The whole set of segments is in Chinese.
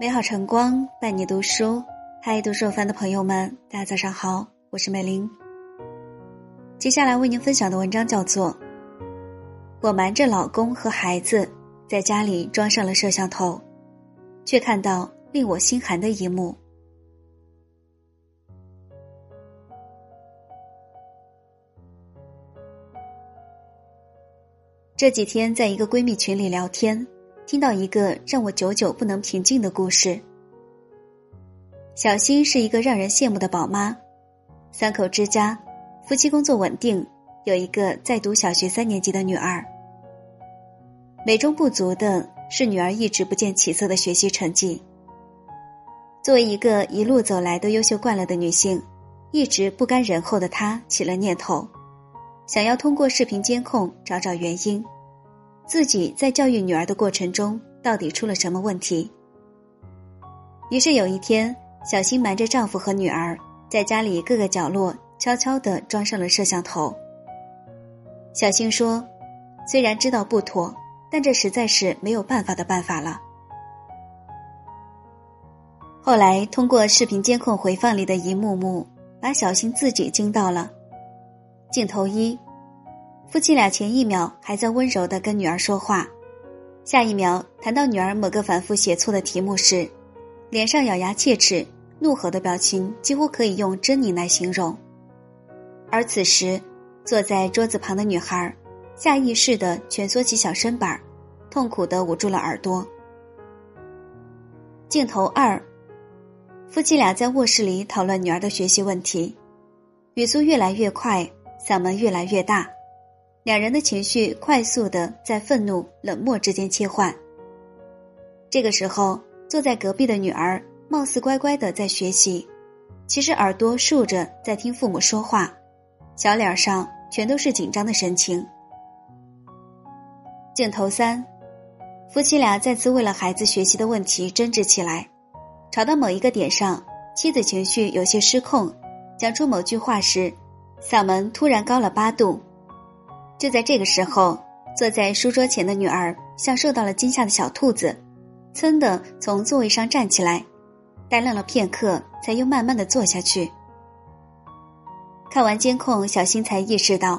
美好晨光伴你读书，嗨，读书番的朋友们，大家早上好，我是美玲。接下来为您分享的文章叫做《我瞒着老公和孩子在家里装上了摄像头，却看到令我心寒的一幕》。这几天在一个闺蜜群里聊天。听到一个让我久久不能平静的故事。小新是一个让人羡慕的宝妈，三口之家，夫妻工作稳定，有一个在读小学三年级的女儿。美中不足的是，女儿一直不见起色的学习成绩。作为一个一路走来都优秀惯了的女性，一直不甘人后的她起了念头，想要通过视频监控找找原因。自己在教育女儿的过程中到底出了什么问题？于是有一天，小新瞒着丈夫和女儿，在家里各个角落悄悄地装上了摄像头。小新说：“虽然知道不妥，但这实在是没有办法的办法了。”后来通过视频监控回放里的一幕幕，把小新自己惊到了。镜头一。夫妻俩前一秒还在温柔的跟女儿说话，下一秒谈到女儿某个反复写错的题目时，脸上咬牙切齿、怒吼的表情几乎可以用狰狞来形容。而此时，坐在桌子旁的女孩，下意识的蜷缩起小身板痛苦的捂住了耳朵。镜头二，夫妻俩在卧室里讨论女儿的学习问题，语速越来越快，嗓门越来越大。两人的情绪快速的在愤怒、冷漠之间切换。这个时候，坐在隔壁的女儿貌似乖乖的在学习，其实耳朵竖着在听父母说话，小脸上全都是紧张的神情。镜头三，夫妻俩再次为了孩子学习的问题争执起来，吵到某一个点上，妻子情绪有些失控，讲出某句话时，嗓门突然高了八度。就在这个时候，坐在书桌前的女儿像受到了惊吓的小兔子，噌的从座位上站起来，呆愣了片刻，才又慢慢的坐下去。看完监控，小新才意识到，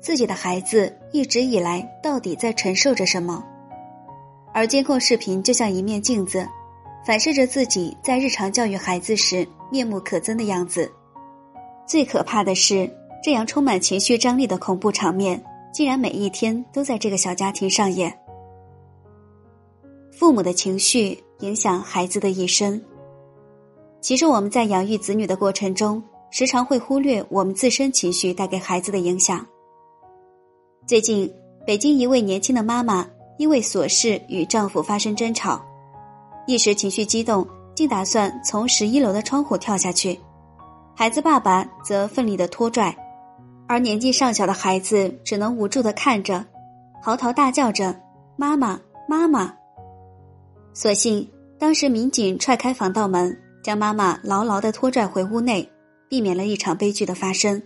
自己的孩子一直以来到底在承受着什么，而监控视频就像一面镜子，反射着自己在日常教育孩子时面目可憎的样子。最可怕的是，这样充满情绪张力的恐怖场面。竟然每一天都在这个小家庭上演。父母的情绪影响孩子的一生。其实我们在养育子女的过程中，时常会忽略我们自身情绪带给孩子的影响。最近，北京一位年轻的妈妈因为琐事与丈夫发生争吵，一时情绪激动，竟打算从十一楼的窗户跳下去，孩子爸爸则奋力的拖拽。而年纪尚小的孩子只能无助的看着，嚎啕大叫着“妈妈，妈妈”。所幸当时民警踹开防盗门，将妈妈牢牢的拖拽回屋内，避免了一场悲剧的发生。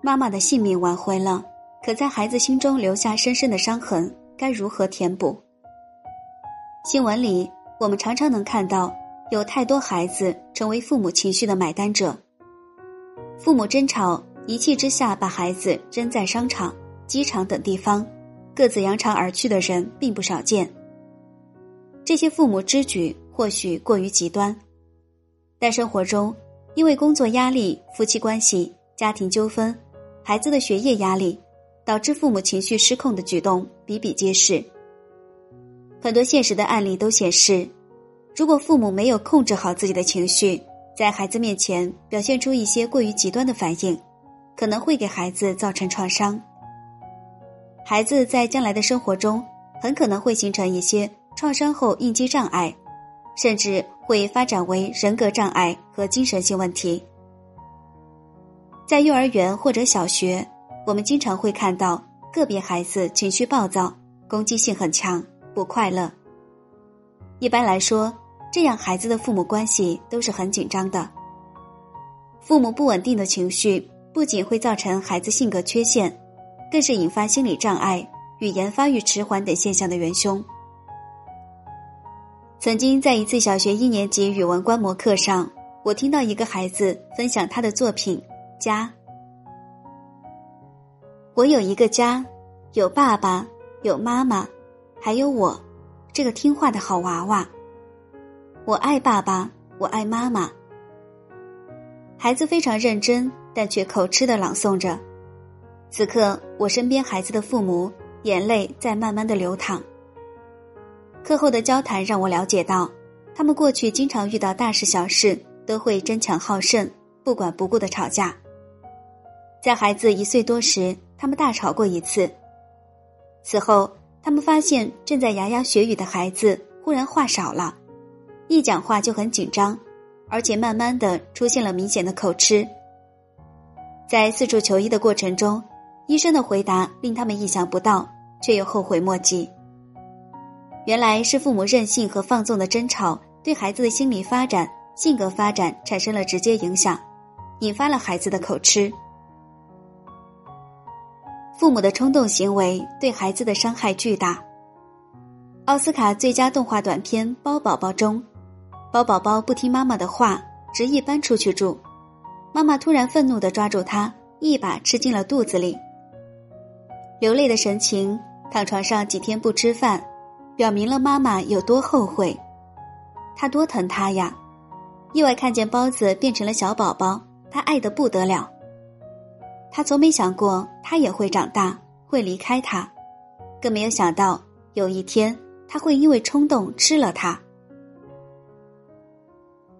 妈妈的性命挽回了，可在孩子心中留下深深的伤痕，该如何填补？新闻里我们常常能看到，有太多孩子成为父母情绪的买单者，父母争吵。一气之下，把孩子扔在商场、机场等地方，各自扬长而去的人并不少见。这些父母之举或许过于极端，但生活中因为工作压力、夫妻关系、家庭纠纷、孩子的学业压力，导致父母情绪失控的举动比比皆是。很多现实的案例都显示，如果父母没有控制好自己的情绪，在孩子面前表现出一些过于极端的反应。可能会给孩子造成创伤，孩子在将来的生活中很可能会形成一些创伤后应激障碍，甚至会发展为人格障碍和精神性问题。在幼儿园或者小学，我们经常会看到个别孩子情绪暴躁、攻击性很强、不快乐。一般来说，这样孩子的父母关系都是很紧张的，父母不稳定的情绪。不仅会造成孩子性格缺陷，更是引发心理障碍、语言发育迟缓等现象的元凶。曾经在一次小学一年级语文观摩课上，我听到一个孩子分享他的作品《家》。我有一个家，有爸爸，有妈妈，还有我，这个听话的好娃娃。我爱爸爸，我爱妈妈。孩子非常认真，但却口吃的朗诵着。此刻，我身边孩子的父母眼泪在慢慢的流淌。课后的交谈让我了解到，他们过去经常遇到大事小事都会争强好胜、不管不顾的吵架。在孩子一岁多时，他们大吵过一次。此后，他们发现正在牙牙学语的孩子忽然话少了，一讲话就很紧张，而且慢慢的出现了明显的口吃。在四处求医的过程中，医生的回答令他们意想不到，却又后悔莫及。原来是父母任性和放纵的争吵，对孩子的心理发展、性格发展产生了直接影响，引发了孩子的口吃。父母的冲动行为对孩子的伤害巨大。奥斯卡最佳动画短片《包宝宝》中，包宝宝不听妈妈的话，执意搬出去住，妈妈突然愤怒的抓住他，一把吃进了肚子里。流泪的神情，躺床上几天不吃饭。表明了妈妈有多后悔，他多疼他呀！意外看见包子变成了小宝宝，他爱得不得了。他从没想过他也会长大，会离开他，更没有想到有一天他会因为冲动吃了他。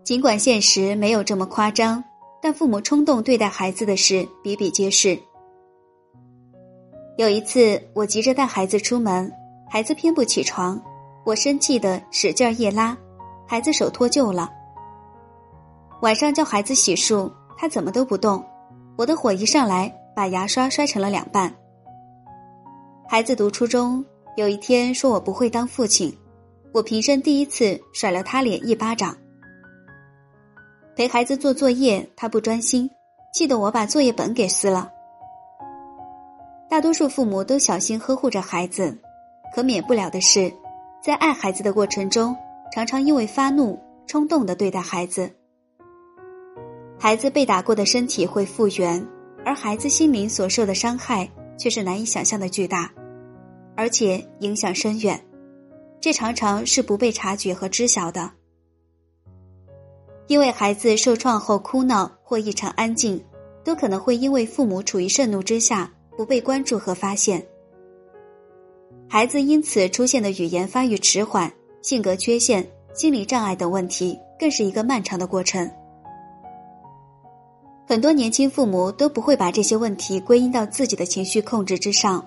尽管现实没有这么夸张，但父母冲动对待孩子的事比比皆是。有一次，我急着带孩子出门。孩子偏不起床，我生气的使劲一拉，孩子手脱臼了。晚上叫孩子洗漱，他怎么都不动，我的火一上来，把牙刷摔成了两半。孩子读初中，有一天说我不会当父亲，我平生第一次甩了他脸一巴掌。陪孩子做作业，他不专心，气得我把作业本给撕了。大多数父母都小心呵护着孩子。可免不了的是，在爱孩子的过程中，常常因为发怒、冲动的对待孩子。孩子被打过的身体会复原，而孩子心灵所受的伤害却是难以想象的巨大，而且影响深远。这常常是不被察觉和知晓的。因为孩子受创后哭闹或异常安静，都可能会因为父母处于盛怒之下，不被关注和发现。孩子因此出现的语言发育迟缓、性格缺陷、心理障碍等问题，更是一个漫长的过程。很多年轻父母都不会把这些问题归因到自己的情绪控制之上，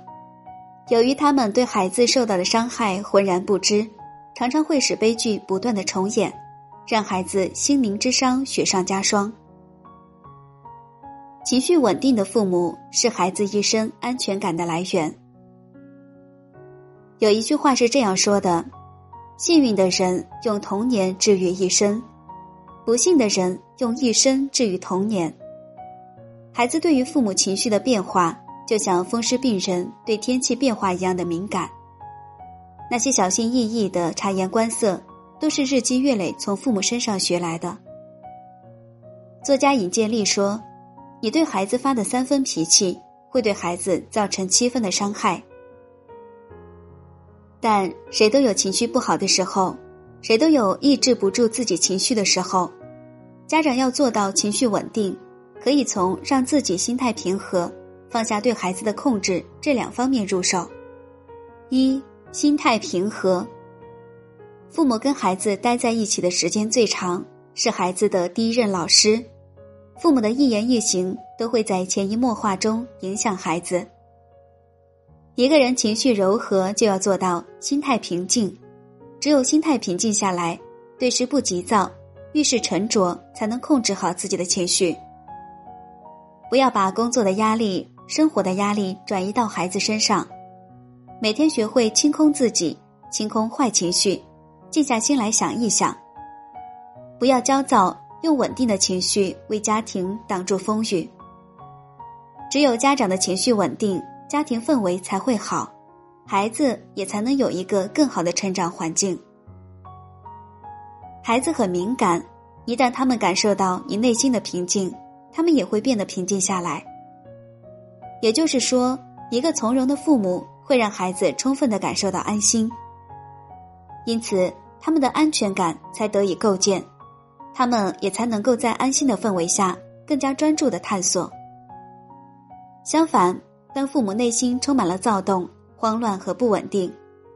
由于他们对孩子受到的伤害浑然不知，常常会使悲剧不断的重演，让孩子心灵之伤雪上加霜。情绪稳定的父母是孩子一生安全感的来源。有一句话是这样说的：“幸运的人用童年治愈一生，不幸的人用一生治愈童年。”孩子对于父母情绪的变化，就像风湿病人对天气变化一样的敏感。那些小心翼翼的察言观色，都是日积月累从父母身上学来的。作家尹建莉说：“你对孩子发的三分脾气，会对孩子造成七分的伤害。”但谁都有情绪不好的时候，谁都有抑制不住自己情绪的时候。家长要做到情绪稳定，可以从让自己心态平和、放下对孩子的控制这两方面入手。一、心态平和。父母跟孩子待在一起的时间最长，是孩子的第一任老师。父母的一言一行都会在潜移默化中影响孩子。一个人情绪柔和，就要做到心态平静。只有心态平静下来，对事不急躁，遇事沉着，才能控制好自己的情绪。不要把工作的压力、生活的压力转移到孩子身上。每天学会清空自己，清空坏情绪，静下心来想一想。不要焦躁，用稳定的情绪为家庭挡住风雨。只有家长的情绪稳定。家庭氛围才会好，孩子也才能有一个更好的成长环境。孩子很敏感，一旦他们感受到你内心的平静，他们也会变得平静下来。也就是说，一个从容的父母会让孩子充分的感受到安心，因此他们的安全感才得以构建，他们也才能够在安心的氛围下更加专注的探索。相反，当父母内心充满了躁动、慌乱和不稳定，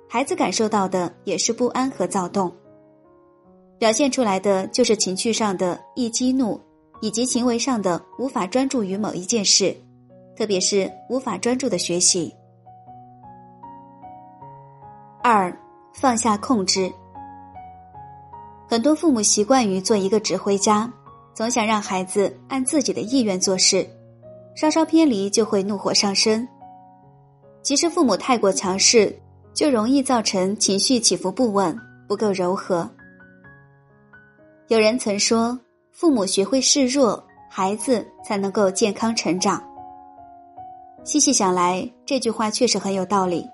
孩子感受到的也是不安和躁动，表现出来的就是情绪上的易激怒，以及行为上的无法专注于某一件事，特别是无法专注的学习。二，放下控制。很多父母习惯于做一个指挥家，总想让孩子按自己的意愿做事。稍稍偏离就会怒火上身。其实，父母太过强势，就容易造成情绪起伏不稳，不够柔和。有人曾说：“父母学会示弱，孩子才能够健康成长。”细细想来，这句话确实很有道理。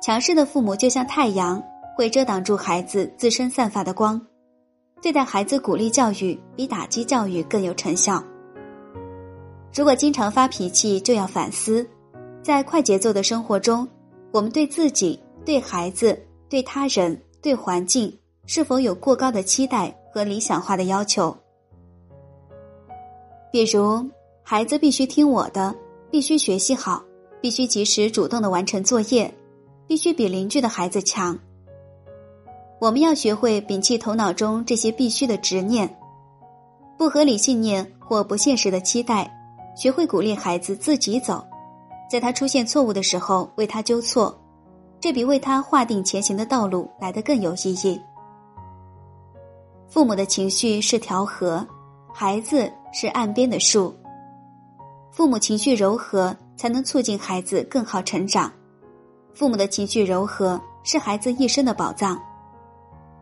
强势的父母就像太阳，会遮挡住孩子自身散发的光。对待孩子，鼓励教育比打击教育更有成效。如果经常发脾气，就要反思，在快节奏的生活中，我们对自己、对孩子、对他人、对环境，是否有过高的期待和理想化的要求？比如，孩子必须听我的，必须学习好，必须及时主动的完成作业，必须比邻居的孩子强。我们要学会摒弃头脑中这些必须的执念、不合理信念或不现实的期待。学会鼓励孩子自己走，在他出现错误的时候为他纠错，这比为他划定前行的道路来得更有意义。父母的情绪是条河，孩子是岸边的树。父母情绪柔和，才能促进孩子更好成长。父母的情绪柔和是孩子一生的宝藏，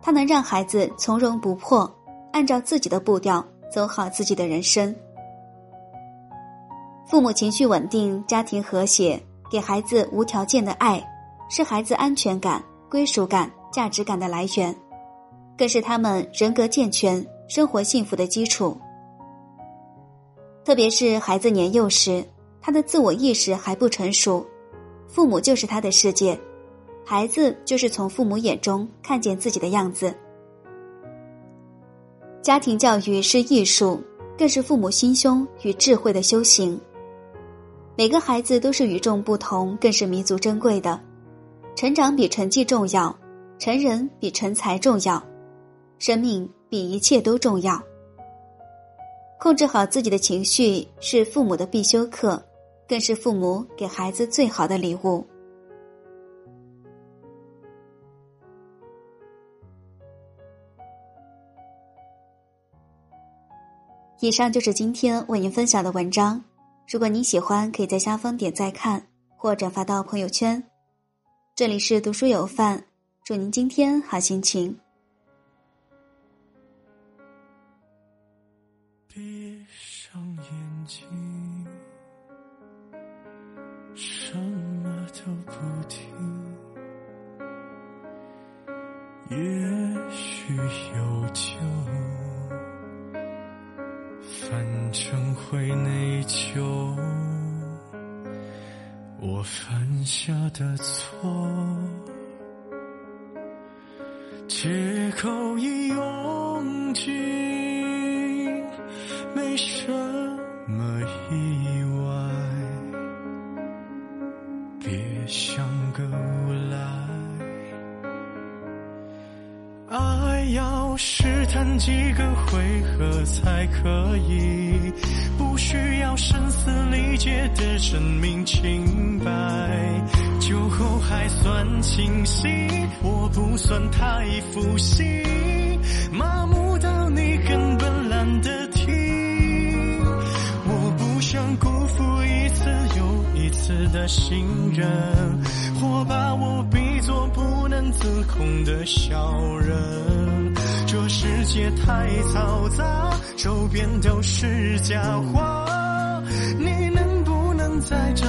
它能让孩子从容不迫，按照自己的步调走好自己的人生。父母情绪稳定，家庭和谐，给孩子无条件的爱，是孩子安全感、归属感、价值感的来源，更是他们人格健全、生活幸福的基础。特别是孩子年幼时，他的自我意识还不成熟，父母就是他的世界，孩子就是从父母眼中看见自己的样子。家庭教育是艺术，更是父母心胸与智慧的修行。每个孩子都是与众不同，更是弥足珍贵的。成长比成绩重要，成人比成才重要，生命比一切都重要。控制好自己的情绪是父母的必修课，更是父母给孩子最好的礼物。以上就是今天为您分享的文章。如果您喜欢，可以在下方点赞看或转发到朋友圈。这里是读书有范，祝您今天好心情。闭上眼睛，什么都不听，也许有救。求，我犯下的错，借口已用尽，没什么意外，别像个无赖。爱要几个回合才可以，不需要声嘶力竭的证明清白。酒后还算清醒，我不算太负心，麻木到你根本懒得听。我不想辜负一次又一次的信任，或把我比作不能自控的小人。这世界太嘈杂，周边都是假话，你能不能再找